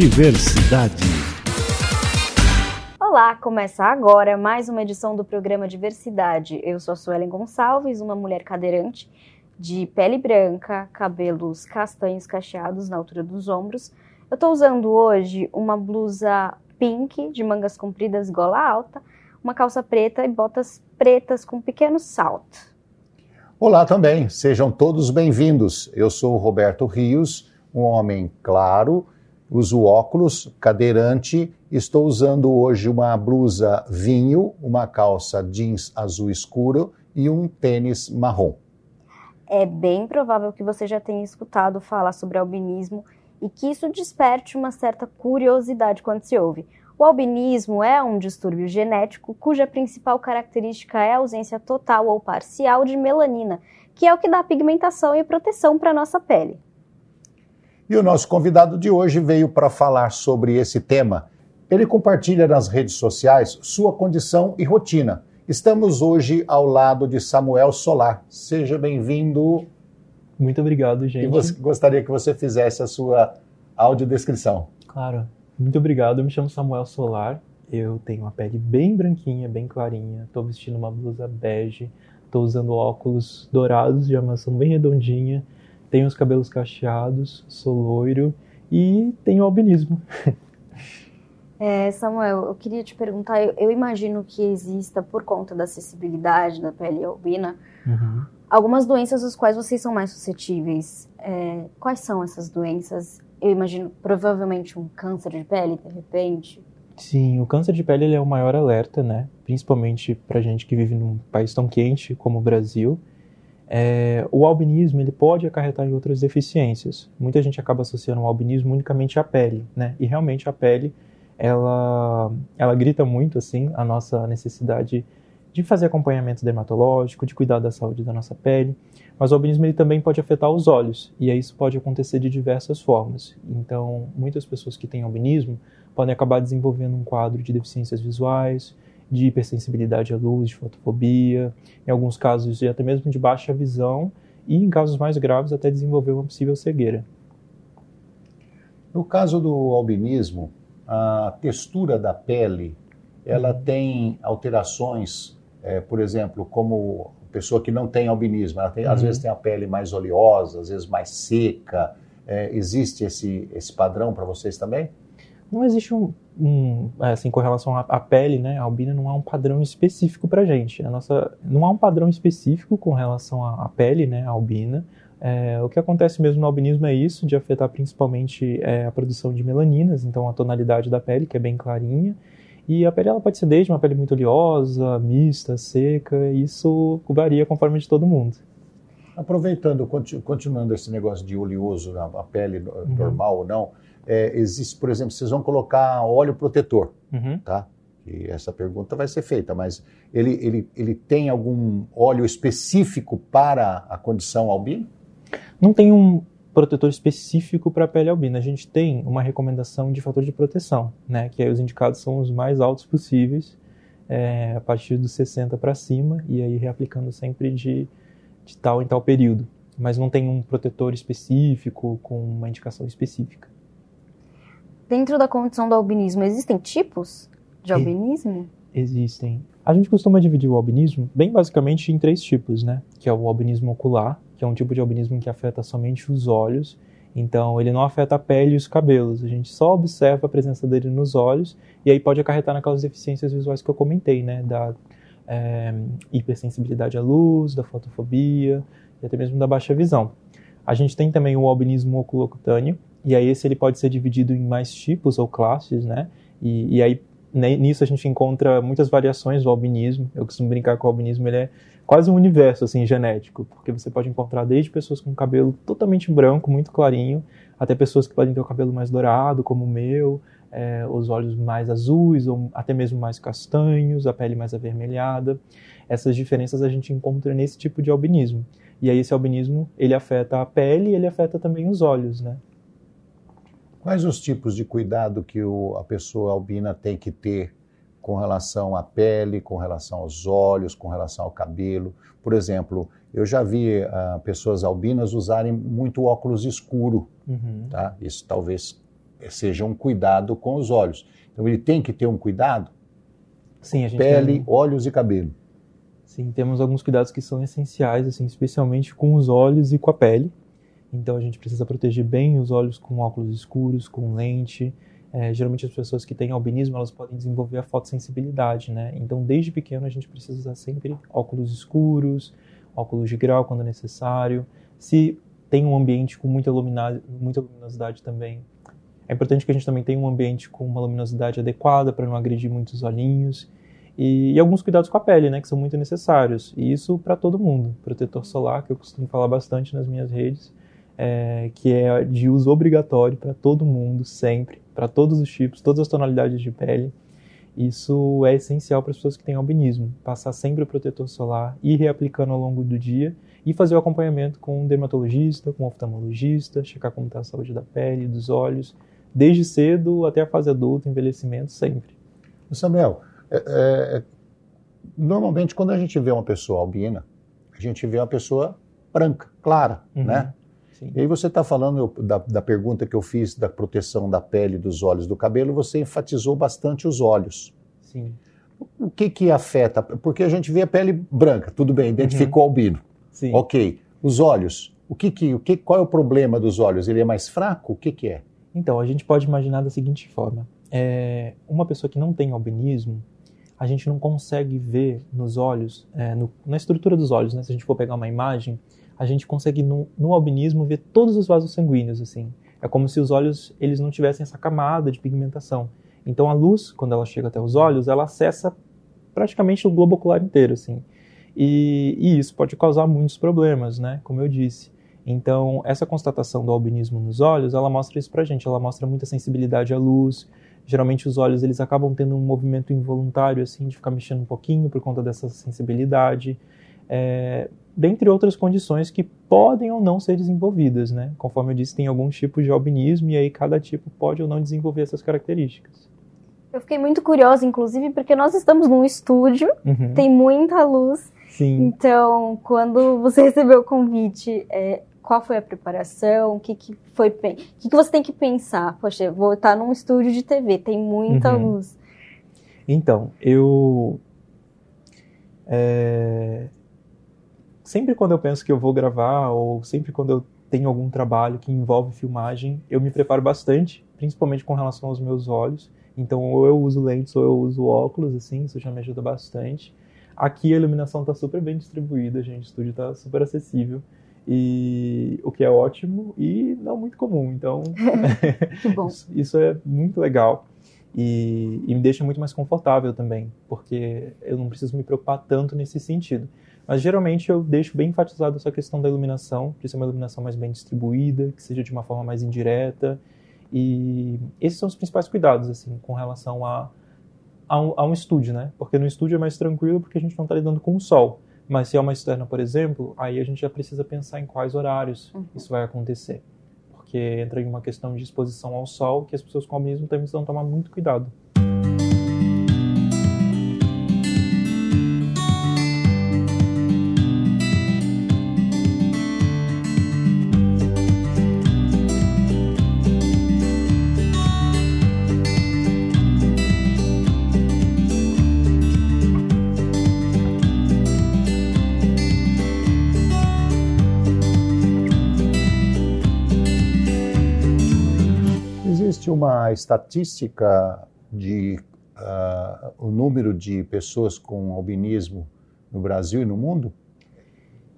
Diversidade. Olá, começa agora mais uma edição do programa Diversidade. Eu sou a Suelen Gonçalves, uma mulher cadeirante de pele branca, cabelos castanhos cacheados na altura dos ombros. Eu estou usando hoje uma blusa pink de mangas compridas gola alta, uma calça preta e botas pretas com pequeno salto. Olá também, sejam todos bem-vindos. Eu sou Roberto Rios, um homem claro, uso óculos, cadeirante, estou usando hoje uma blusa vinho, uma calça jeans azul escuro e um tênis marrom. É bem provável que você já tenha escutado falar sobre albinismo e que isso desperte uma certa curiosidade quando se ouve. O albinismo é um distúrbio genético cuja principal característica é a ausência total ou parcial de melanina, que é o que dá pigmentação e proteção para nossa pele. E o nosso convidado de hoje veio para falar sobre esse tema. Ele compartilha nas redes sociais sua condição e rotina. Estamos hoje ao lado de Samuel Solar. Seja bem-vindo. Muito obrigado, gente. E gostaria que você fizesse a sua audiodescrição. Claro. Muito obrigado, eu me chamo Samuel Solar, eu tenho uma pele bem branquinha, bem clarinha, estou vestindo uma blusa bege, estou usando óculos dourados de armação bem redondinha, tenho os cabelos cacheados, sou loiro e tenho albinismo. É, Samuel, eu queria te perguntar, eu, eu, imagino que exista, por conta da acessibilidade da pele albina, uhum. algumas doenças às quais vocês são mais suscetíveis. É, quais são essas doenças eu imagino, provavelmente um câncer de pele, de repente? Sim, o câncer de pele é o maior alerta, né? Principalmente para gente que vive num país tão quente como o Brasil. É, o albinismo ele pode acarretar em outras deficiências. Muita gente acaba associando o albinismo unicamente à pele, né? E realmente a pele ela ela grita muito assim a nossa necessidade de fazer acompanhamento dermatológico, de cuidar da saúde da nossa pele. Mas o albinismo ele também pode afetar os olhos, e isso pode acontecer de diversas formas. Então, muitas pessoas que têm albinismo podem acabar desenvolvendo um quadro de deficiências visuais, de hipersensibilidade à luz, de fotofobia, em alguns casos até mesmo de baixa visão, e em casos mais graves até desenvolver uma possível cegueira. No caso do albinismo, a textura da pele, ela tem alterações, é, por exemplo, como pessoa que não tem albinismo, ela tem, uhum. às vezes tem a pele mais oleosa, às vezes mais seca. É, existe esse, esse padrão para vocês também? Não existe um, um, assim, com relação à, pele, né, a albina não há um padrão específico para gente. A nossa, não há um padrão específico com relação à, à pele, né, a albina. É, o que acontece mesmo no albinismo é isso, de afetar principalmente é, a produção de melaninas, então a tonalidade da pele, que é bem clarinha, e a pele ela pode ser desde uma pele muito oleosa, mista, seca, isso varia conforme de todo mundo. Aproveitando, continuando esse negócio de oleoso, a pele uhum. normal ou não, é, existe, por exemplo, vocês vão colocar óleo protetor, uhum. tá? E essa pergunta vai ser feita, mas ele, ele, ele tem algum óleo específico para a condição albina? Não tem um, protetor específico para a pele albina. A gente tem uma recomendação de fator de proteção, né, que aí os indicados são os mais altos possíveis, é, a partir dos 60 para cima, e aí reaplicando sempre de, de tal em tal período. Mas não tem um protetor específico com uma indicação específica. Dentro da condição do albinismo, existem tipos de albinismo? Existem. A gente costuma dividir o albinismo bem basicamente em três tipos, né? Que é o albinismo ocular, que é um tipo de albinismo que afeta somente os olhos. Então, ele não afeta a pele e os cabelos. A gente só observa a presença dele nos olhos e aí pode acarretar naquelas deficiências visuais que eu comentei, né? Da é, hipersensibilidade à luz, da fotofobia e até mesmo da baixa visão. A gente tem também o albinismo oculocutâneo, e aí esse ele pode ser dividido em mais tipos ou classes, né? E, e aí nisso a gente encontra muitas variações do albinismo. Eu costumo brincar que o albinismo ele é quase um universo assim genético, porque você pode encontrar desde pessoas com cabelo totalmente branco, muito clarinho, até pessoas que podem ter o cabelo mais dourado, como o meu, é, os olhos mais azuis ou até mesmo mais castanhos, a pele mais avermelhada. Essas diferenças a gente encontra nesse tipo de albinismo. E aí esse albinismo, ele afeta a pele e ele afeta também os olhos, né? Quais os tipos de cuidado que o, a pessoa albina tem que ter com relação à pele, com relação aos olhos, com relação ao cabelo. Por exemplo, eu já vi uh, pessoas albinas usarem muito óculos escuro, uhum. tá? Isso talvez seja um cuidado com os olhos. Então ele tem que ter um cuidado. Sim, a gente Pele, tem... olhos e cabelo. Sim, temos alguns cuidados que são essenciais, assim, especialmente com os olhos e com a pele. Então a gente precisa proteger bem os olhos com óculos escuros, com lente. É, geralmente as pessoas que têm albinismo elas podem desenvolver a fotossensibilidade, né? Então desde pequeno a gente precisa usar sempre óculos escuros, óculos de grau quando necessário. Se tem um ambiente com muita, lumina muita luminosidade também, é importante que a gente também tenha um ambiente com uma luminosidade adequada para não agredir muitos olhinhos. E, e, alguns cuidados com a pele, né, que são muito necessários. E isso para todo mundo. Protetor solar, que eu costumo falar bastante nas minhas redes, é, que é de uso obrigatório para todo mundo, sempre, para todos os tipos, todas as tonalidades de pele. Isso é essencial para as pessoas que têm albinismo. Passar sempre o protetor solar, ir reaplicando ao longo do dia e fazer o acompanhamento com um dermatologista, com um oftalmologista, checar como está a saúde da pele, dos olhos, desde cedo até a fase adulta, envelhecimento, sempre. Samuel, é, é, normalmente quando a gente vê uma pessoa albina, a gente vê uma pessoa branca, clara, uhum. né? Sim. E aí você está falando da, da, pergunta que eu fiz da proteção da pele, dos olhos, do cabelo, você enfatizou bastante os olhos. Sim. O que que afeta? Porque a gente vê a pele branca, tudo bem, identificou uhum. albino. Sim. Ok. Os olhos, o que que, o que, qual é o problema dos olhos? Ele é mais fraco? O que que é? Então, a gente pode imaginar da seguinte forma. É, uma pessoa que não tem albinismo, a gente não consegue ver nos olhos, é, no, na estrutura dos olhos, né? Se a gente for pegar uma imagem, a gente consegue no, no, albinismo ver todos os vasos sanguíneos, assim. É como se os olhos eles não tivessem essa camada de pigmentação. Então a luz, quando ela chega até os olhos, ela acessa praticamente o globo ocular inteiro, assim. E, e isso pode causar muitos problemas, né? Como eu disse. Então, essa constatação do albinismo nos olhos, ela mostra isso pra gente, ela mostra muita sensibilidade à luz, geralmente os olhos eles acabam tendo um movimento involuntário assim de ficar mexendo um pouquinho por conta dessa sensibilidade, é, dentre outras condições que podem ou não ser desenvolvidas, né? Conforme eu disse, tem alguns tipos de albinismo e aí cada tipo pode ou não desenvolver essas características. Eu fiquei muito curiosa, inclusive, porque nós estamos num estúdio, uhum. tem muita luz. Sim. Então, quando você recebeu o convite, é, qual foi a preparação, o que, que foi, o que, que você tem que pensar? Poxa, vou estar num estúdio de TV, tem muita uhum. luz. Então, eu é, sempre quando eu penso que eu vou gravar ou sempre quando eu tenho algum trabalho que envolve filmagem, eu me preparo bastante, principalmente com relação aos meus olhos. Então, ou eu uso lentes ou eu uso óculos, assim, isso já me ajuda bastante. Aqui a iluminação está super bem distribuída, gente, o estúdio está super acessível e o que é ótimo e não muito comum. Então, isso, isso, é muito legal e, e, me deixa muito mais confortável também, porque eu não preciso me preocupar tanto nesse sentido. Mas geralmente eu deixo bem enfatizado essa questão da iluminação, precisa ser uma iluminação mais bem distribuída, que seja de uma forma mais indireta. E esses são os principais cuidados, assim, com relação a, a, um, a um estúdio, né? Porque no estúdio é mais tranquilo porque a gente não está lidando com o sol. Mas se é uma externa, por exemplo, aí a gente já precisa pensar em quais horários uhum. isso vai acontecer. Porque entra em uma questão de exposição ao sol que as pessoas com albinismo também precisam tomar muito cuidado. Uma estatística de uh, o número de pessoas com albinismo no Brasil e no mundo?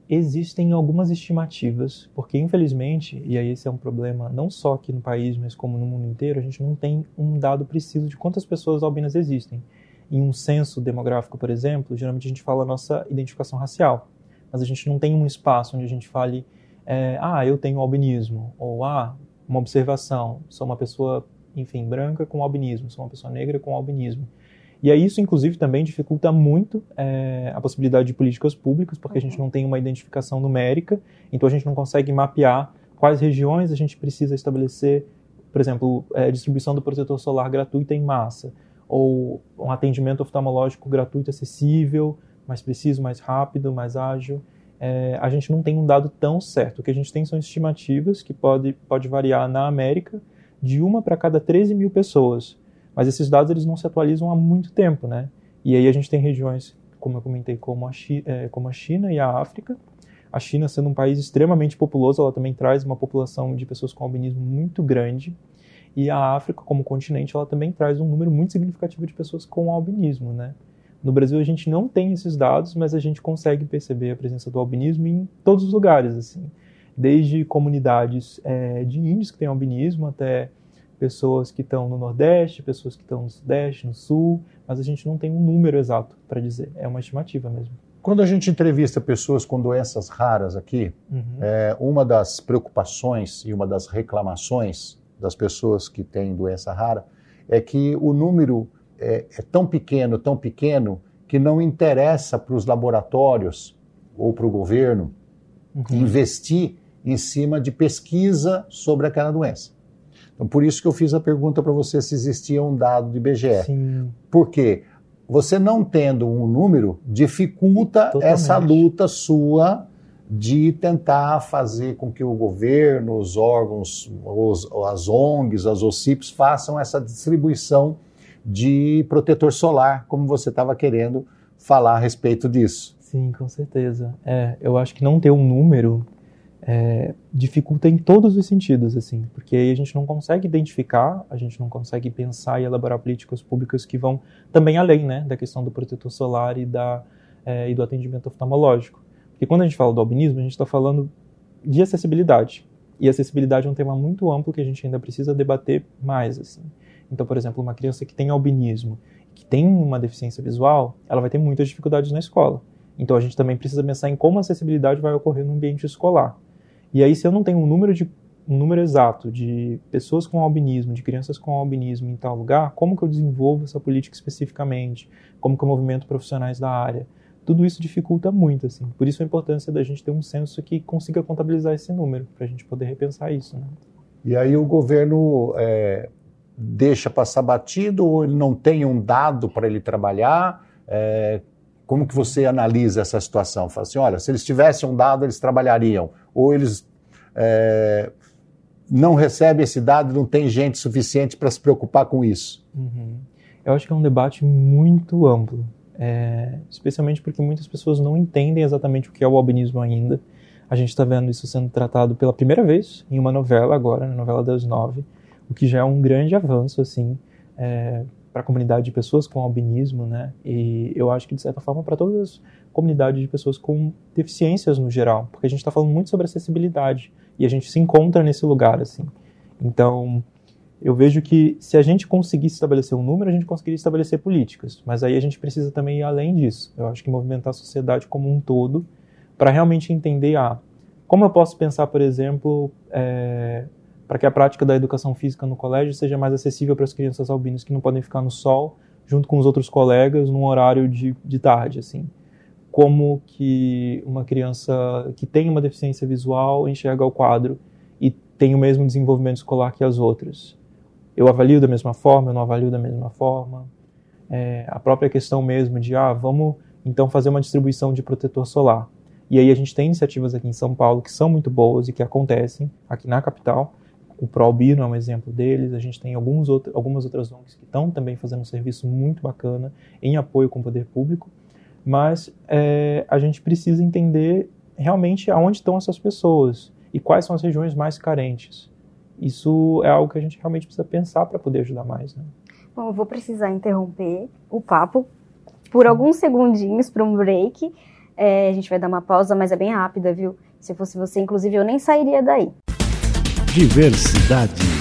Existem algumas estimativas, porque infelizmente, e aí esse é um problema não só aqui no país, mas como no mundo inteiro, a gente não tem um dado preciso de quantas pessoas albinas existem. Em um censo demográfico, por exemplo, geralmente a gente fala a nossa identificação racial, mas a gente não tem um espaço onde a gente fale, é, ah, eu tenho albinismo, ou ah, uma observação, sou uma pessoa, enfim, branca com albinismo, sou uma pessoa negra com albinismo. E aí isso, inclusive, também dificulta muito é, a possibilidade de políticas públicas, porque uhum. a gente não tem uma identificação numérica, então a gente não consegue mapear quais regiões a gente precisa estabelecer, por exemplo, é, distribuição do protetor solar gratuita em massa, ou um atendimento oftalmológico gratuito, acessível, mais preciso, mais rápido, mais ágil é, a gente não tem um dado tão certo. O que a gente tem são estimativas que pode, pode variar na América de uma para cada 13 mil pessoas. Mas esses dados eles não se atualizam há muito tempo, né? E aí a gente tem regiões, como eu comentei, como a, é, como a China e a África. A China, sendo um país extremamente populoso, ela também traz uma população de pessoas com albinismo muito grande. E a África, como continente, ela também traz um número muito significativo de pessoas com albinismo, né? No Brasil a gente não tem esses dados, mas a gente consegue perceber a presença do albinismo em todos os lugares, assim, desde comunidades é, de índios que têm albinismo até pessoas que estão no Nordeste, pessoas que estão no Sudeste, no Sul, mas a gente não tem um número exato para dizer, é uma estimativa mesmo. Quando a gente entrevista pessoas com doenças raras aqui, uhum. é, uma das preocupações e uma das reclamações das pessoas que têm doença rara é que o número é, é tão pequeno, tão pequeno, que não interessa para os laboratórios ou para o governo uhum. investir em cima de pesquisa sobre aquela doença. Então, por isso que eu fiz a pergunta para você se existia um dado de IBGE. Sim. Por quê? Você não tendo um número dificulta Totalmente. essa luta sua de tentar fazer com que o governo, os órgãos, os, as ONGs, as OCIPs façam essa distribuição de protetor solar, como você estava querendo falar a respeito disso. Sim, com certeza. É, eu acho que não ter um número é, dificulta em todos os sentidos, assim, porque aí a gente não consegue identificar, a gente não consegue pensar e elaborar políticas públicas que vão também além, né, da questão do protetor solar e, da, é, e do atendimento oftalmológico. Porque quando a gente fala do albinismo, a gente está falando de acessibilidade. E acessibilidade é um tema muito amplo que a gente ainda precisa debater mais, assim. Então, por exemplo, uma criança que tem albinismo, que tem uma deficiência visual, ela vai ter muitas dificuldades na escola. Então, a gente também precisa pensar em como a acessibilidade vai ocorrer no ambiente escolar. E aí, se eu não tenho um número de um número exato de pessoas com albinismo, de crianças com albinismo em tal lugar, como que eu desenvolvo essa política especificamente? Como que eu movimento profissionais da área? Tudo isso dificulta muito, assim. Por isso a importância da gente ter um censo que consiga contabilizar esse número, para a gente poder repensar isso, né? E aí o governo é, deixa passar batido ou ele não tem um dado para ele trabalhar? É, como que você analisa essa situação? Fala assim, olha, se eles tivessem um dado, eles trabalhariam. Ou eles é, não recebem esse dado e não tem gente suficiente para se preocupar com isso? Uhum. Eu acho que é um debate muito amplo. É, especialmente porque muitas pessoas não entendem exatamente o que é o albinismo ainda. A gente está vendo isso sendo tratado pela primeira vez em uma novela agora, na novela das nove, o que já é um grande avanço, assim, é, para a comunidade de pessoas com albinismo, né? E eu acho que, de certa forma, para todas as comunidades de pessoas com deficiências no geral, porque a gente está falando muito sobre acessibilidade e a gente se encontra nesse lugar, assim. Então, eu vejo que se a gente conseguisse estabelecer um número, a gente conseguiria estabelecer políticas, mas aí a gente precisa também ir além disso. Eu acho que movimentar a sociedade como um todo para realmente entender, ah, como eu posso pensar, por exemplo, é, para que a prática da educação física no colégio seja mais acessível para as crianças albinas que não podem ficar no sol junto com os outros colegas num horário de, de tarde, assim. Como que uma criança que tem uma deficiência visual enxerga o quadro e tem o mesmo desenvolvimento escolar que as outras. Eu avalio da mesma forma, eu não avalio da mesma forma. É, a própria questão mesmo de, ah, vamos então fazer uma distribuição de protetor solar. E aí a gente tem iniciativas aqui em São Paulo que são muito boas e que acontecem aqui na capital, o ProAlbino é um exemplo deles. A gente tem alguns outro, algumas outras ONGs que estão também fazendo um serviço muito bacana em apoio com o poder público. Mas é, a gente precisa entender realmente aonde estão essas pessoas e quais são as regiões mais carentes. Isso é algo que a gente realmente precisa pensar para poder ajudar mais. Né? Bom, eu vou precisar interromper o papo por alguns segundinhos para um break. É, a gente vai dar uma pausa, mas é bem rápida, viu? Se fosse você, inclusive, eu nem sairia daí. Diversidade.